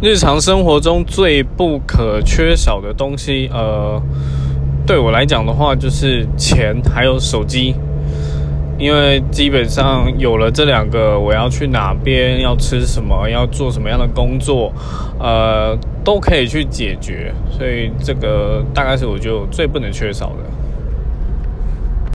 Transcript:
日常生活中最不可缺少的东西呃对我来讲的话就是钱还有手机。因为基本上有了这两个我要去哪边要吃什么要做什么样的工作呃都可以去解决所以这个大概是我就最不能缺少的。